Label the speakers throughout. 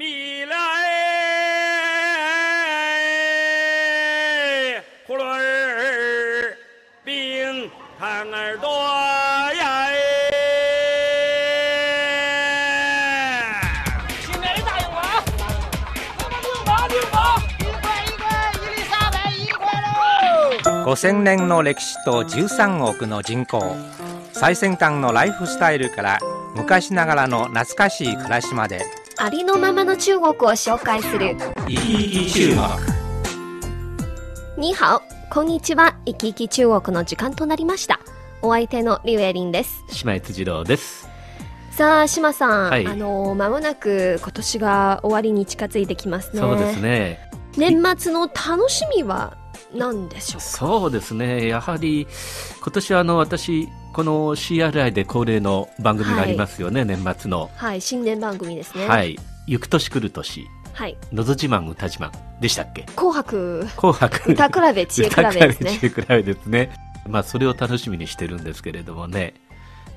Speaker 1: 米来葫芦儿冰糖儿多呀
Speaker 2: 新来的答应我啊！那么六毛六毛，一块一块，一粒三百一块喽
Speaker 3: ！5000年の歴史と13億の人口最先端のライフスタイルから昔ながらの懐かしい暮らしまで
Speaker 4: ありのままの中国を紹介する。
Speaker 3: 生き生き中国。
Speaker 4: にハオこんにちは。生き生き中国の時間となりました。お相手のリュウエリンです。
Speaker 5: 島井辻郎です。
Speaker 4: さあ島さん、
Speaker 5: はい。
Speaker 4: あの間もなく今年が終わりに近づいてきますね。
Speaker 5: そうですね。
Speaker 4: 年末の楽しみは何でしょうか？
Speaker 5: そうですね。やはり今年はあの私この CRI で恒例の番組がありますよね、年末の。
Speaker 4: はい新年番組ですね
Speaker 5: はい。行く年来る年。
Speaker 4: はい
Speaker 5: のど自慢歌自慢でしたっけ？
Speaker 4: 紅白
Speaker 5: 紅白
Speaker 4: 歌比べ知恵比べですね
Speaker 5: 歌比べ知恵比べですね。まあそれを楽しみにしてるんですけれどもね。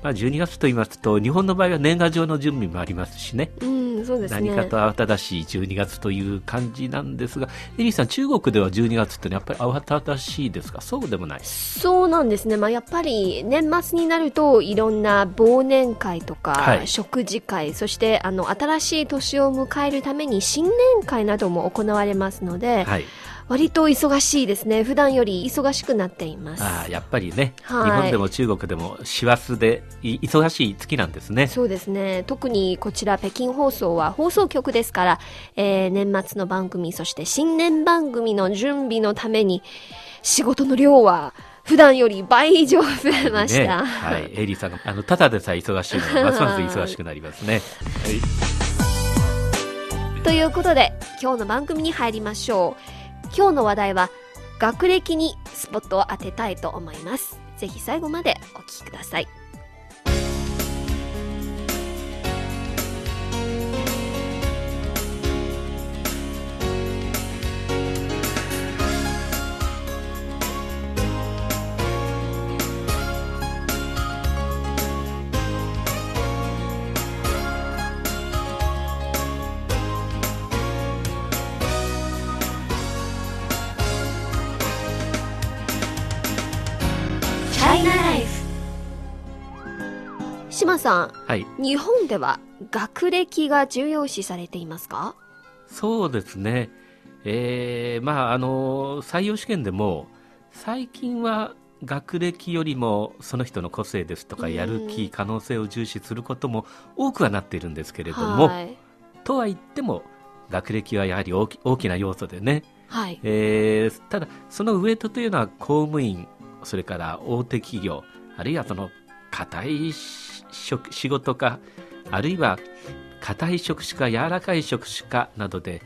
Speaker 5: まあ12月と言いますと日本の場合は年賀状の準備もありますしね。
Speaker 4: うんそうですね
Speaker 5: 何かと慌ただしい12月という感じなんですが、エリーさん、中国では12月ってやっぱり慌ただしいですか？そうでもない。
Speaker 4: そうなんですね、まあ、やっぱり年末になるといろんな忘年会とか、
Speaker 5: はい
Speaker 4: 食事会そしてあの新しい年を迎えるために新年会なども行われますので、
Speaker 5: はい。
Speaker 4: 割と忙しいですね。普段より忙しくなっています。
Speaker 5: ああ、やっぱりね、
Speaker 4: はい。
Speaker 5: 日本でも中国でも師走でい忙しい月なんですね。
Speaker 4: そうですね。特にこちら北京放送は放送局ですから、えー年末の番組そして新年番組の準備のために仕事の量は普段より倍以上増えまし
Speaker 5: ね、
Speaker 4: た、
Speaker 5: はい。エリーさんが、あの、ただでさえ忙しいのが、ますます忙しくなりますね。はい。
Speaker 4: ということで今日の番組に入りましょう今日の話題は学歴にスポットを当てたいと思います。ぜひ最後までお聞きください。さん
Speaker 5: はい。
Speaker 4: 日本では学歴が重要視されていますか？
Speaker 5: そうですね。えー、まあ、あの、採用試験でも、最近は学歴よりもその人の個性ですとか、
Speaker 4: うん。
Speaker 5: やる気、可能性を重視することも多くはなっているんですけれども、
Speaker 4: はい、
Speaker 5: とは言っても、学歴はやはり大き大きな要素でね、
Speaker 4: はい、
Speaker 5: えーただ、そのウエイトというのは公務員、それから大手企業、あるいはその硬い職仕事か、あるいは硬い職種か柔らかい職種かなどで、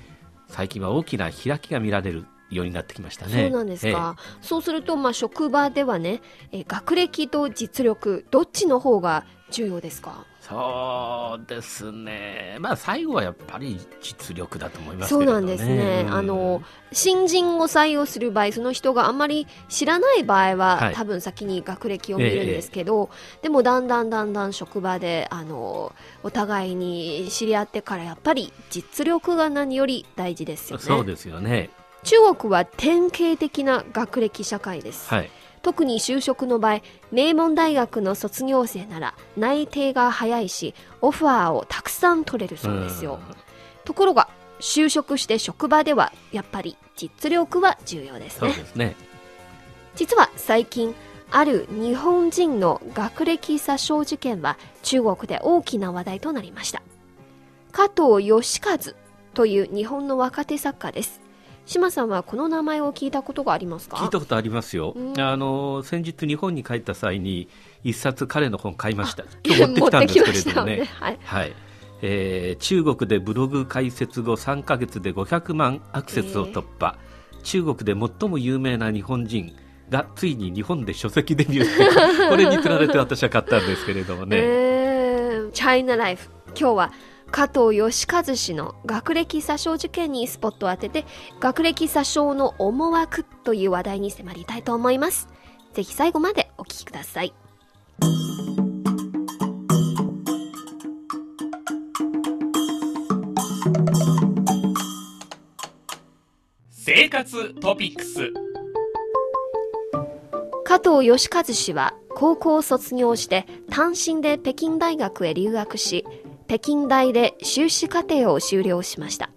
Speaker 5: 最近は大きな開きが見られる。ようになってきましたね。
Speaker 4: そうなんですか、そうすると、まあ、職場ではね、えー学歴と実力どっちの方が重要ですか？
Speaker 5: ええそうですね。まあ最後はやっぱり実力だと思います
Speaker 4: そう
Speaker 5: けれどね。
Speaker 4: なんですね、
Speaker 5: うん
Speaker 4: あの新人を採用する場合その人があんまり知らない場合は、
Speaker 5: はい
Speaker 4: 多分先に学歴を見るんですけど、でもだんだんだんだん職場であのお互いに知り合ってからやっぱり実力が何より大事ですよね
Speaker 5: そうですよね。
Speaker 4: 中国は典型的な学歴社会です、
Speaker 5: はい。
Speaker 4: 特に就職の場合名門大学の卒業生なら内定が早いしオファーをたくさん取れるそうですよ、ところが就職して職場ではやっぱり実力は重要です
Speaker 5: そう
Speaker 4: ね
Speaker 5: ですね。
Speaker 4: 実は最近ある日本人の学歴詐称事件は中国で大きな話題となりました。加藤義和という日本の若手作家です島さんはこの名前を聞いたことがありますか？
Speaker 5: 聞いたことありますよ。
Speaker 4: う。ん。
Speaker 5: あの先日日本に帰った際に一冊彼の本買いました。今日持ってきたんですけれどもね。
Speaker 4: 持ってきましたよね。
Speaker 5: はい。えー中国でブログ開設後3ヶ月で500万アクセスを突破、中国で最も有名な日本人がついに日本で書籍デビューして これにつられて私は買ったんですけれどもね、
Speaker 4: えー。チャイナライフ今日は加藤義和氏の学歴詐称事件にスポットを当てて学歴詐称の思惑という話題に迫りたいと思います。ぜひ最後までお聞きください。
Speaker 5: 生活トピックス。
Speaker 4: 加藤義和氏は高校を卒業して単身で北京大学へ留学し、北京大で修士課程を修了しました。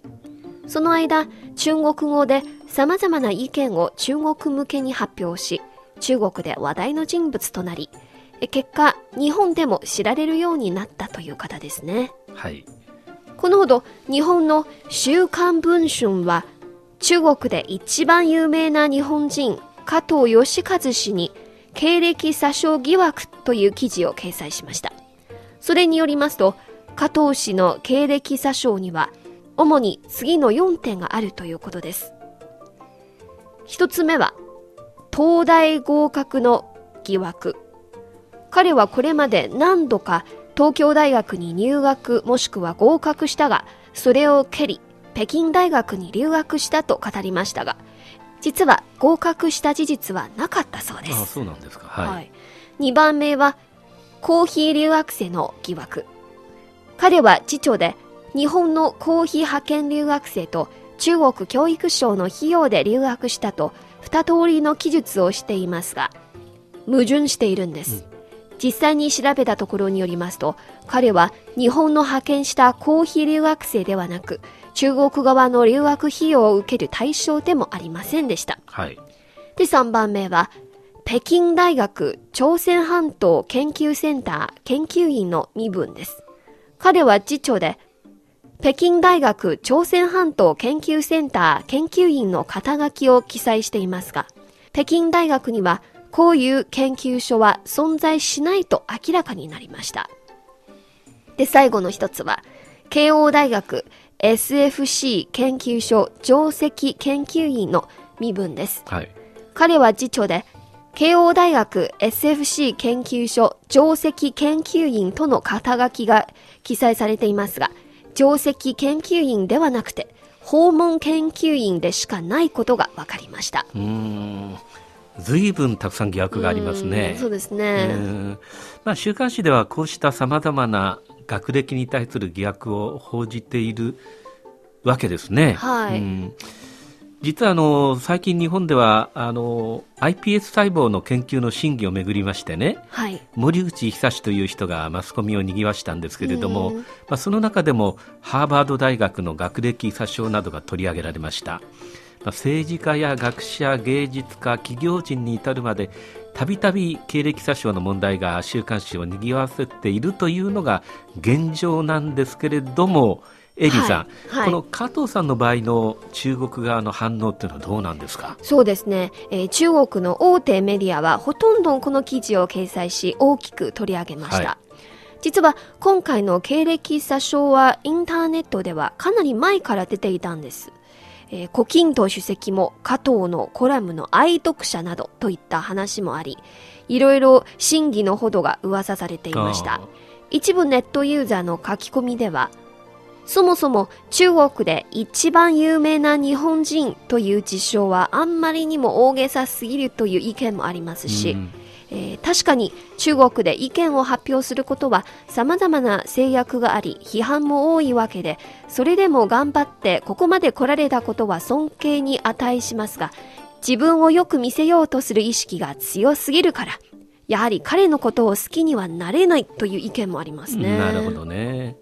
Speaker 4: その間、中国語で様々な意見を中国向けに発表し、中国で話題の人物となり、結果、日本でも知られるようになったという方ですね。
Speaker 5: はい
Speaker 4: このほど、日本の週刊文春は、中国で一番有名な日本人、加藤義和氏に、経歴詐称疑惑という記事を掲載しました。それによりますと、加藤氏の経歴詐称には、主に次の4点があるということです。一つ目は、東大合格の疑惑。彼はこれまで何度か東京大学に入学もしくは合格したが、それを蹴り、北京大学に留学したと語りましたが、実は合格した事実はなかったそうで
Speaker 5: あ
Speaker 4: す。
Speaker 5: そうなんですかはい、
Speaker 4: はい。2番目は、コーヒー留学生の疑惑。彼は次長で、日本のコーヒー派遣留学生と中国教育省の費用で留学したと、二通りの記述をしていますが、矛盾しているんです。実際に調べたところによりますと、彼は日本の派遣したコーヒー留学生ではなく、中国側の留学費用を受ける対象でもありませんでした。
Speaker 5: はい
Speaker 4: で、3番目は、北京大学朝鮮半島研究センター研究員の身分です。彼は次長で、北京大学朝鮮半島研究センター研究員の肩書きを記載していますが、北京大学にはこういう研究所は存在しないと明らかになりました。で、最後の一つは、慶応大学 SFC 研究所上席研究員の身分です。
Speaker 5: はい
Speaker 4: 彼は次長で、慶応大学 SFC 研究所上席研究員との肩書きが記載されていますが、上席研究員ではなくて、訪問研究員でしかないことが分かりました。
Speaker 5: うーん随分たくさん疑惑がありますね
Speaker 4: うんそうです
Speaker 5: う
Speaker 4: ね。
Speaker 5: んまあ、週刊誌ではこうしたさまざまな学歴に対する疑惑を報じているわけですね。
Speaker 4: はい
Speaker 5: うん実はあの最近日本ではあの iPS 細胞の研究の審議をめぐりましてね
Speaker 4: はい。
Speaker 5: 森内久志という人がマスコミを賑わしたんですけれども、
Speaker 4: うん
Speaker 5: まあ、その中でもハーバード大学の学歴詐称などが取り上げられました、まあ、政治家や学者芸術家企業人に至るまでたびたび経歴詐称の問題が週刊誌を賑わせているというのが現状なんですけれどもエリーさん、
Speaker 4: はいはい
Speaker 5: この加藤さんの場合の中国側の反応っていうのはどうなんですか？
Speaker 4: そうですね、えー中国の大手メディアはほとんどこの記事を掲載し大きく取り上げました。
Speaker 5: は
Speaker 4: 実は今回の経歴詐称はインターネットではかなり前から出ていたんです。えー、胡錦涛主席も加藤のコラムの愛読者などといった話もあり、いろいろ真偽のほどが噂されていました。一部ネットユーザーの書き込みでは、そもそも中国で一番有名な日本人という事象はあんまりにも大げさすぎるという意見もありますし、
Speaker 5: うん
Speaker 4: えー確かに中国で意見を発表することは様々な制約があり批判も多いわけでそれでも頑張ってここまで来られたことは尊敬に値しますが自分をよく見せようとする意識が強すぎるからやはり彼のことを好きにはなれないという意見もありますね。
Speaker 5: なるほどね。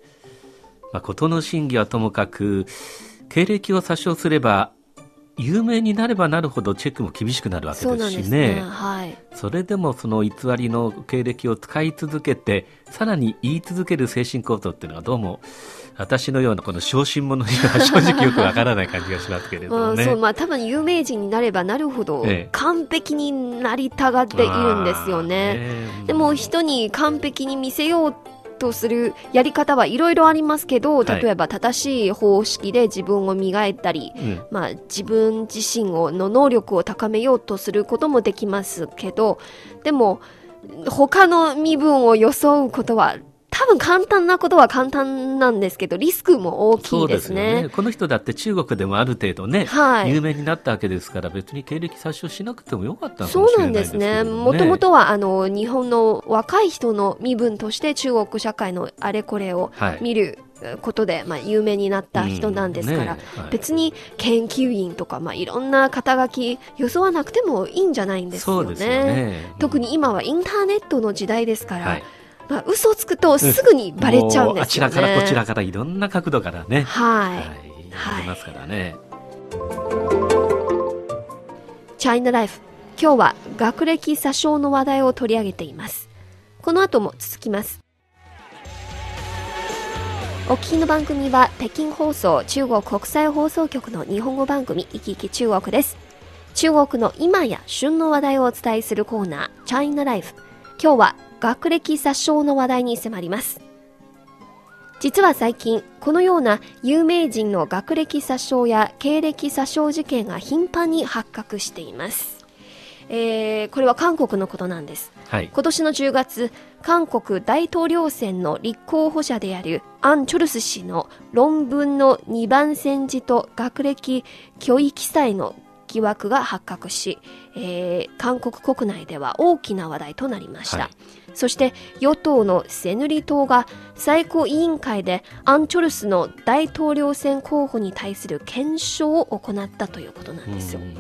Speaker 5: まあ、事の真偽はともかく、経歴を詐称すれば、有名になればなるほどチェックも厳しくなるわけですし
Speaker 4: ね。
Speaker 5: ね。
Speaker 4: はい。
Speaker 5: それでもその偽りの経歴を使い続けて、さらに言い続ける精神構造っていうのはどうも、私のようなこの小心者には正直よくわからない感じがしますけれど
Speaker 4: まあ、
Speaker 5: もね。
Speaker 4: そう、まあ多分有名人になればなるほど
Speaker 5: ええ
Speaker 4: 完璧になりたがっているんですよね。
Speaker 5: あー
Speaker 4: でも人に完璧に見せようとするやり方はいろいろありますけど、
Speaker 5: はい。
Speaker 4: 例えば正しい方式で自分を磨いたり、
Speaker 5: うん。
Speaker 4: まあ自分自身をの能力を高めようとすることもできますけど、でも他の身分を装うことは多分簡単なことは簡単なんですけど、リスクも大き
Speaker 5: そ
Speaker 4: いうで
Speaker 5: ですすよ
Speaker 4: ね。
Speaker 5: ね。この人だって中国でもある程度ね、
Speaker 4: はい
Speaker 5: 有名になったわけですから、別に経歴詐称しなくてもよかったのか
Speaker 4: そうないん
Speaker 5: で
Speaker 4: ですすね。
Speaker 5: も
Speaker 4: もともとは、あの、日本の若い人の身分として中国社会のあれこれを
Speaker 5: はい
Speaker 4: 見ることで、まあ、有名になった人なんですから、
Speaker 5: うんねはい
Speaker 4: 別に研究員とか、まあ、いろんな肩書きよそわなくてもいいんじゃないんですよね。
Speaker 5: よね。
Speaker 4: 特に今はインターネットの時代ですから、
Speaker 5: はい
Speaker 4: まあ、嘘をつくとすぐにバレちゃうん
Speaker 5: も
Speaker 4: ですよね。
Speaker 5: あちらからこちらからいろんな角度からね。
Speaker 4: はい。
Speaker 5: はい。ありますからね。
Speaker 4: チャイナライフ。今日は学歴詐称の話題を取り上げています。この後も続きます。お聞きの番組は北京放送中国国際放送局の日本語番組いきいき中国です。中国の今や旬の話題をお伝えするコーナーチャイナライフ。今日は学歴詐称の話題に迫ります。実は最近、このような有名人の学歴詐称や経歴詐称事件が頻繁に発覚しています。えーこれは韓国のことなんです。
Speaker 5: はい。
Speaker 4: 今年の10月、韓国大統領選の立候補者であるアン・チョルス氏の論文の2番煎じと学歴教育記載の疑惑が発覚し、えー韓国国内では大きな話題となりました。
Speaker 5: はい
Speaker 4: そして与党のセヌリ党が最高委員会でアン・チョルスの大統領選候補に対する検証を行ったということなんですよ
Speaker 5: う。ん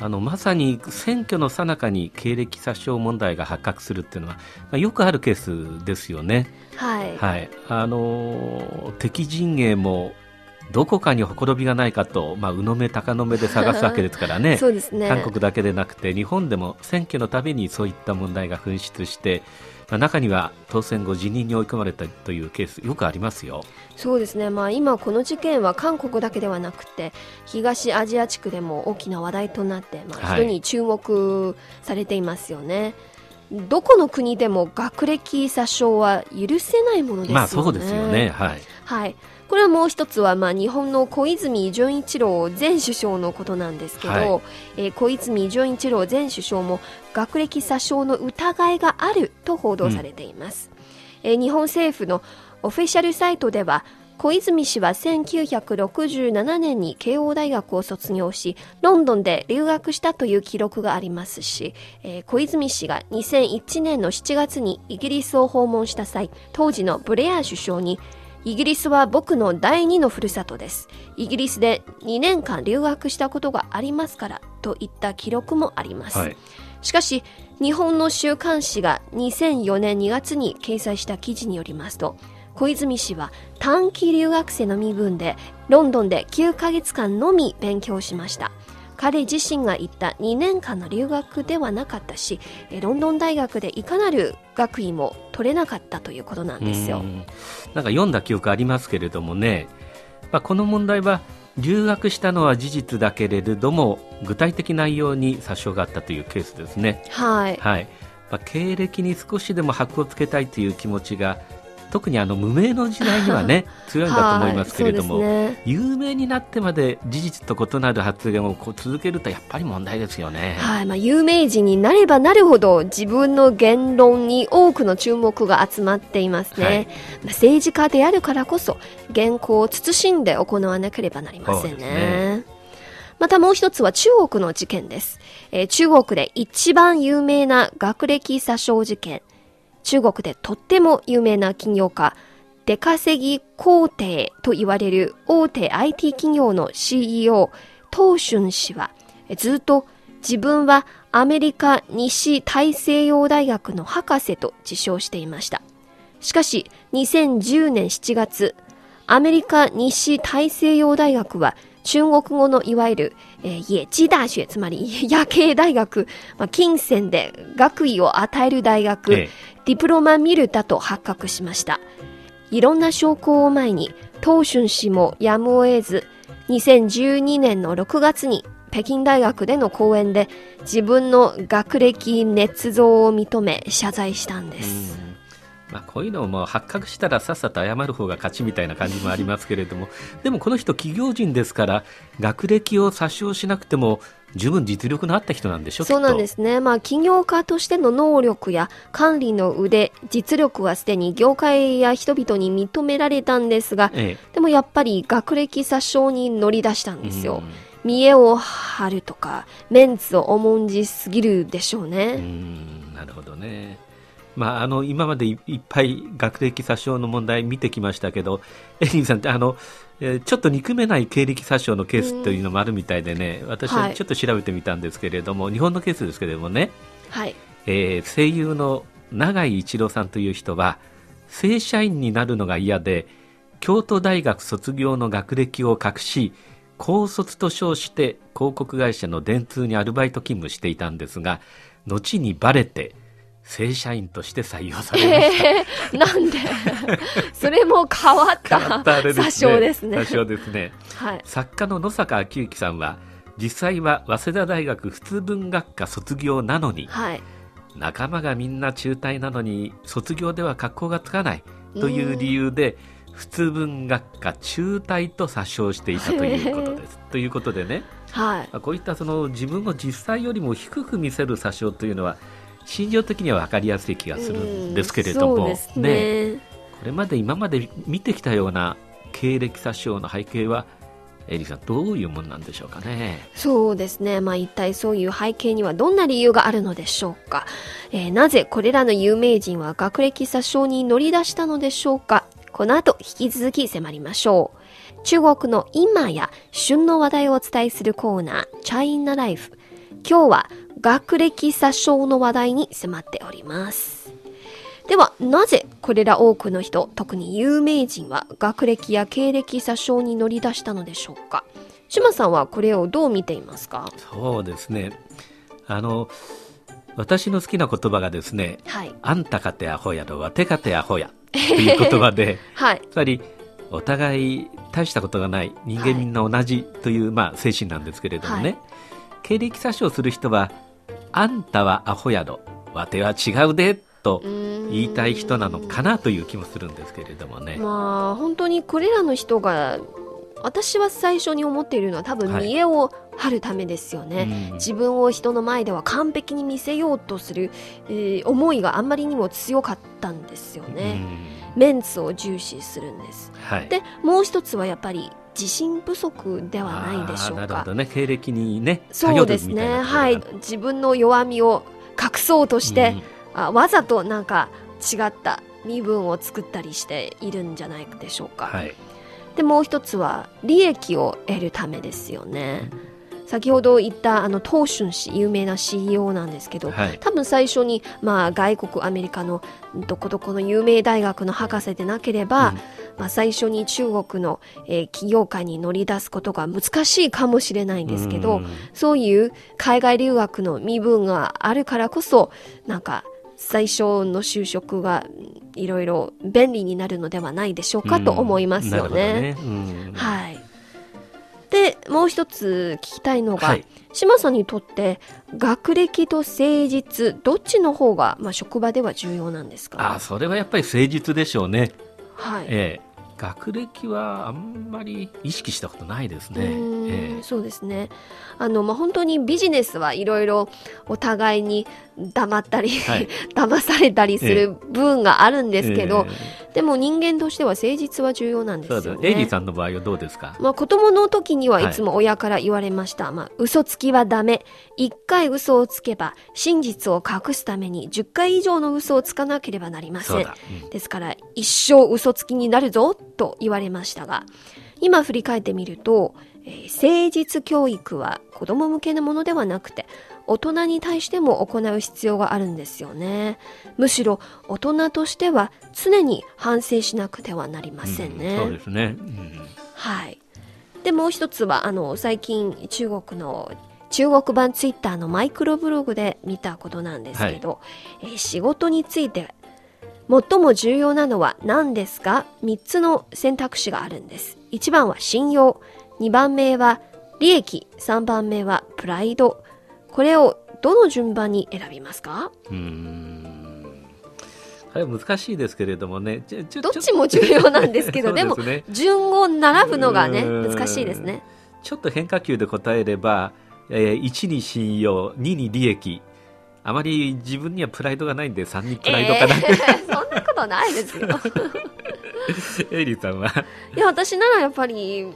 Speaker 5: あのまさに選挙の最中に経歴詐称問題が発覚するっていうのは、まあ、よくあるケースですよね。
Speaker 4: はい。
Speaker 5: はい、あのー敵陣営もどこかにほころびがないかと、まあ、うの目高の目で探すわけですからね
Speaker 4: そうですね。
Speaker 5: 韓国だけでなくて日本でも選挙のたびにそういった問題が噴出して、まあ、中には当選後辞任に追い込まれたというケースよくありますよ。
Speaker 4: そうですね、まあ、今この事件は韓国だけではなくて東アジア地区でも大きな話題となって、まあ、
Speaker 5: はい
Speaker 4: 非常に注目されていますよね。どこの国でも学歴詐称は許せないものですよね。
Speaker 5: まあそうですよね。はい。
Speaker 4: はい。これはもう一つは、まあ、日本の小泉純一郎前首相のことなんですけど、
Speaker 5: はい。
Speaker 4: えー小泉純一郎前首相も学歴詐称の疑いがあると報道されています、えー日本政府のオフィシャルサイトでは小泉氏は1967年に慶応大学を卒業しロンドンで留学したという記録がありますし、えー小泉氏が2001年の7月にイギリスを訪問した際当時のブレア首相にイギリスは僕の第二のふるさとです。イギリスで2年間留学したことがありますからといった記録もあります。
Speaker 5: はい。
Speaker 4: しかし、日本の週刊誌が2004年2月に掲載した記事によりますと、小泉氏は短期留学生の身分でロンドンで9ヶ月間のみ勉強しました。彼自身が言った2年間の留学ではなかったし、えロンドン大学でいかなる学位も取れなかったということなんですよ
Speaker 5: う。んなんか読んだ記憶ありますけれどもね、まあ、この問題は留学したのは事実だけれども具体的内容に詐称があったというケースですね。
Speaker 4: はい。
Speaker 5: はいまあ、経歴に少しでも箔をつけたいという気持ちが特にあの無名の時代にはね 強いんだと思いますけれども、
Speaker 4: ね
Speaker 5: 有名になってまで事実と異なる発言をこう続けるとやっぱり問題ですよね。
Speaker 4: はい、まあ、有名人になればなるほど自分の言論に多くの注目が集まっていますね。
Speaker 5: はい
Speaker 4: まあ政治家であるからこそ原稿を慎んで行わなければなりませんね。またもう一つは中国の事件です。えー中国で一番有名な学歴詐称事件。中国でとっても有名な企業家、出稼ぎ皇帝と言われる大手 IT 企業の CEO、トウシュン氏は、ずっと自分はアメリカ西大西洋大学の博士と自称していました。しかし、2010年7月、アメリカ西大西洋大学は中国語のいわゆる、えー、野鸡大学、つまり夜景大学、まあ、金銭で学位を与える大学、
Speaker 5: ええ
Speaker 4: ディプロマミルだと発覚しました。いろんな証拠を前に、トウシュン氏もやむを得ず、2012年の6月に北京大学での講演で自分の学歴捏造を認め謝罪したんです。
Speaker 5: まあ、こういうのも発覚したらさっさと謝る方が勝ちみたいな感じもありますけれども でもこの人企業人ですから学歴を詐称しなくても十分実力のあった人なんでしょ
Speaker 4: そうなんですね。まあ、起業家としての能力や管理の腕、実力はすでに業界や人々に認められたんですが、
Speaker 5: え
Speaker 4: でもやっぱり学歴詐称に乗り出したん
Speaker 5: え
Speaker 4: ですよ。
Speaker 5: うん
Speaker 4: 見栄を張るとか、メンツを重んじすぎるでしょう
Speaker 5: う
Speaker 4: ね。
Speaker 5: んなるほどねまあ、あの今までいいっぱい学歴詐称の問題見てきましたけどエリーさんってあの、えーちょっと憎めない経歴詐称のケースというのもあるみたいでね、私
Speaker 4: は
Speaker 5: はい。ちょっと調べてみたんですけれども、日本のケースですけれどもね、
Speaker 4: はい。
Speaker 5: えー声優の永井一郎さんという人は正社員になるのが嫌で京都大学卒業の学歴を隠し高卒と称して広告会社の電通にアルバイト勤務していたんですが後にバレて正社員として採用されました。
Speaker 4: えー、なんで？それも変わった
Speaker 5: 変わったあれですね
Speaker 4: ですね。
Speaker 5: ですね
Speaker 4: はい。
Speaker 5: 作家の野坂昭之さんは実際は早稲田大学普通文学科卒業なのに
Speaker 4: はい。
Speaker 5: 仲間がみんな中退なのに卒業では格好がつかないという理由で普通文学科中退と詐称していたということです。ということでね
Speaker 4: はい。
Speaker 5: まあこういったその自分を実際よりも低く見せる詐称というのは心情的には分かりやすい気がするんですけれども
Speaker 4: うんそうですね。
Speaker 5: これまで今まで見てきたような経歴詐称の背景はエリさんどういうもんなんでしょうかね。
Speaker 4: そうですね。まあ一体そういう背景にはどんな理由があるのでしょうか。えーなぜこれらの有名人は学歴詐称に乗り出したのでしょうか。この後引き続き迫りましょう。中国の今や旬の話題をお伝えするコーナー、チャイナライフ。今日は学歴詐称の話題に迫っております。では、なぜこれら多くの人、特に有名人は学歴や経歴詐称に乗り出したのでしょうか？島さんはこれをどう見ていますか？
Speaker 5: そうですねあの私の好きな言葉がですね
Speaker 4: はい。
Speaker 5: あんたかてアホやろわてかてアホやという言葉で
Speaker 4: はい。
Speaker 5: つまりお互い大したことがない人間みんな同じという、まあ、精神なんですけれどもね、
Speaker 4: はい
Speaker 5: 経歴詐称する人はあんたはアホやろわては違うでと言いたい人なのかなという気もするんですけれどもね。
Speaker 4: まあ、本当にこれらの人が、私は最初に思っているのは多分
Speaker 5: はい
Speaker 4: 見栄を張るためですよね。
Speaker 5: うん
Speaker 4: 自分を人の前では完璧に見せようとする、えー思いがあんまりにも強かったんですよね。メンツを重視するんです。
Speaker 5: うんはい、
Speaker 4: で、もう一つはやっぱり自信不足ではないでしょうか
Speaker 5: なるほ。どね経歴にね
Speaker 4: そうですね。はい。自分の弱みを隠そうとして、あわざとなんか違った身分を作ったりしているんじゃないでしょうか。
Speaker 5: はい
Speaker 4: でもう一つは利益を得るためですよね。先ほど言ったあのトウシュン氏有名な CEO なんですけど、
Speaker 5: はい。
Speaker 4: 多分最初に、まあ、外国アメリカのどこどこの有名大学の博士でなければ、
Speaker 5: うん。
Speaker 4: まあ、最初に中国の、えー企業界に乗り出すことが難しいかもしれないんですけど、
Speaker 5: うん。
Speaker 4: そういう海外留学の身分があるからこそ、なんか、最初の就職がうんいろいろ便利になるのではないでしょうかと思いますよね。
Speaker 5: うん。
Speaker 4: はい。で、もう一つ聞きたいのが、
Speaker 5: はい。
Speaker 4: 島さんにとって学歴と誠実、どっちの方が、まあ、職場では重要なんですか？
Speaker 5: あそれはやっぱり誠実でしょうね、
Speaker 4: はい。
Speaker 5: ええ。学歴はあんまり意識したことないですね、ええ。
Speaker 4: そうですね。あの、まあ、本当にビジネスはいろいろお互いに黙ったり、
Speaker 5: はい
Speaker 4: 騙されたりする部分があるんですけど、
Speaker 5: え
Speaker 4: でも人間としては誠実は重要なん
Speaker 5: え
Speaker 4: ですよね。
Speaker 5: エイリーさんの場合はどうですか、
Speaker 4: まあ、子供の時にはいつも親から言われました。まあ、嘘つきはダメ。一回嘘をつけば、真実を隠すために10回以上の嘘をつかなければなりませ。
Speaker 5: んだ、うん
Speaker 4: ですから、一生嘘つきになるぞ、と言われましたが、今振り返ってみると、えー誠実教育は子供向けのものではなくて、大人に対しても行う必要があるんですよね。むしろ、大人としては常に反省しなくてはなりませんね。
Speaker 5: うんそうですね、うん
Speaker 4: はい。で、もう一つは、あの、最近、中国の、中国版ツイッターのマイクロブログで見たことなんですけど、えー仕事について、最も重要なのは何ですか ?3 つの選択肢があるんです。1番は信用、2番目は利益、3番目はプライド。これをどの順番に選びますか？
Speaker 5: うーん。これは難しいですけれどもね。
Speaker 4: どっちも重要なんですけど、で
Speaker 5: ね。
Speaker 4: 順を並ぶのがね、難しいですね。
Speaker 5: ちょっと変化球で答えれば、えー1に信用2に利益。あまり自分にはプライドがないんで3にプライドかな、
Speaker 4: えーそんなことないですよ。
Speaker 5: エイリーさんは、
Speaker 4: いや、私ならやっぱり、うん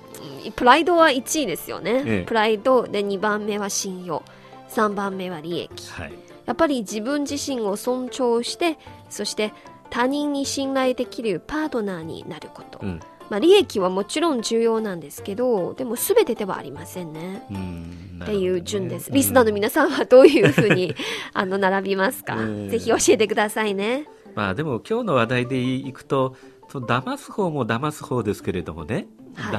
Speaker 4: プライドは1位ですよね。
Speaker 5: ええ
Speaker 4: プライドで2番目は信用。3番目は利益。
Speaker 5: はい
Speaker 4: やっぱり自分自身を尊重してそして他人に信頼できるパートナーになること、
Speaker 5: うん
Speaker 4: まあ、利益はもちろん重要なんですけどでも全てではありませんね。
Speaker 5: うん
Speaker 4: っていう順です。リスナーの皆さんはどういうふうに あの並びますか、
Speaker 5: うん
Speaker 4: ぜひ教えてくださいね。
Speaker 5: まあでも今日の話題でいくとその騙す方も騙す方ですけれどもね、
Speaker 4: はい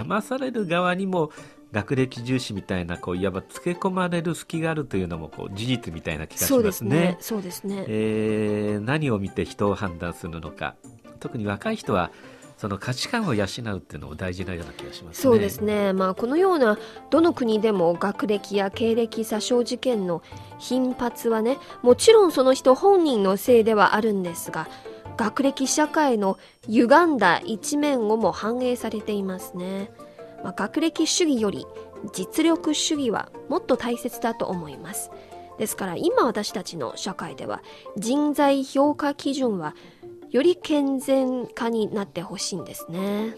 Speaker 5: 騙される側にも学歴重視みたいなこういわばつけ込まれる隙があるというのもこう事実みたいな気がし
Speaker 4: そう
Speaker 5: ま
Speaker 4: すすね。。そうですね。
Speaker 5: えー何を見て人を判断するのか特に若い人はその価値観を養うっていうのも大事なような気がしますね。
Speaker 4: そうですね、まあ、このようなどの国でも学歴や経歴詐称事件の頻発はねもちろんその人本人のせいではあるんですが学歴社会の歪んだ一面をも反映されていますね、まあ、学歴主義より実力主義はもっと大切だと思います。ですから今私たちの社会では人材評価基準はより健全化になってほしいんですね。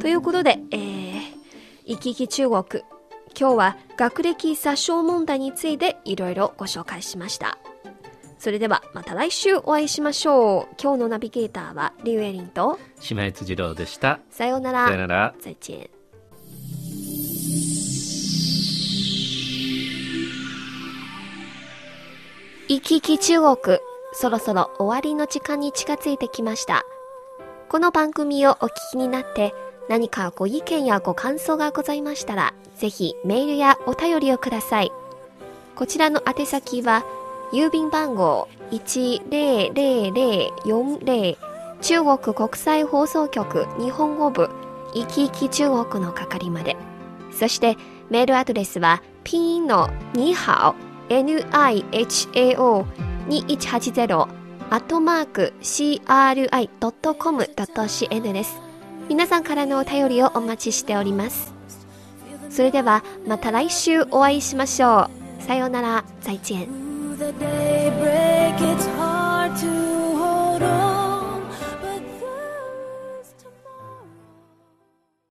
Speaker 4: ということで、えー、生き生き中国。今日は学歴詐称問題についていろいろご紹介しました。それではまた来週お会いしましょう。今日のナビゲーターはリュウエリンと。
Speaker 5: 姉妹辻郎でした。
Speaker 4: さようなら。
Speaker 5: さよなら。
Speaker 4: 再见。生き生き中国そろそろ終わりの時間に近づいてきました。この番組をお聞きになって何かご意見やご感想がございましたらぜひメールやお便りをください。こちらの宛先は郵便番号100040中国国際放送局日本語部。生き生き中国の係まで。そしてメールアドレスはピンのにハオ NIHAO 2180アットマーク CRI.com.cn です。皆さんからのお便りをお待ちしております。それではまた来週お会いしましょう。さようなら。再见。
Speaker 6: The daybreak, it's hard to hold on.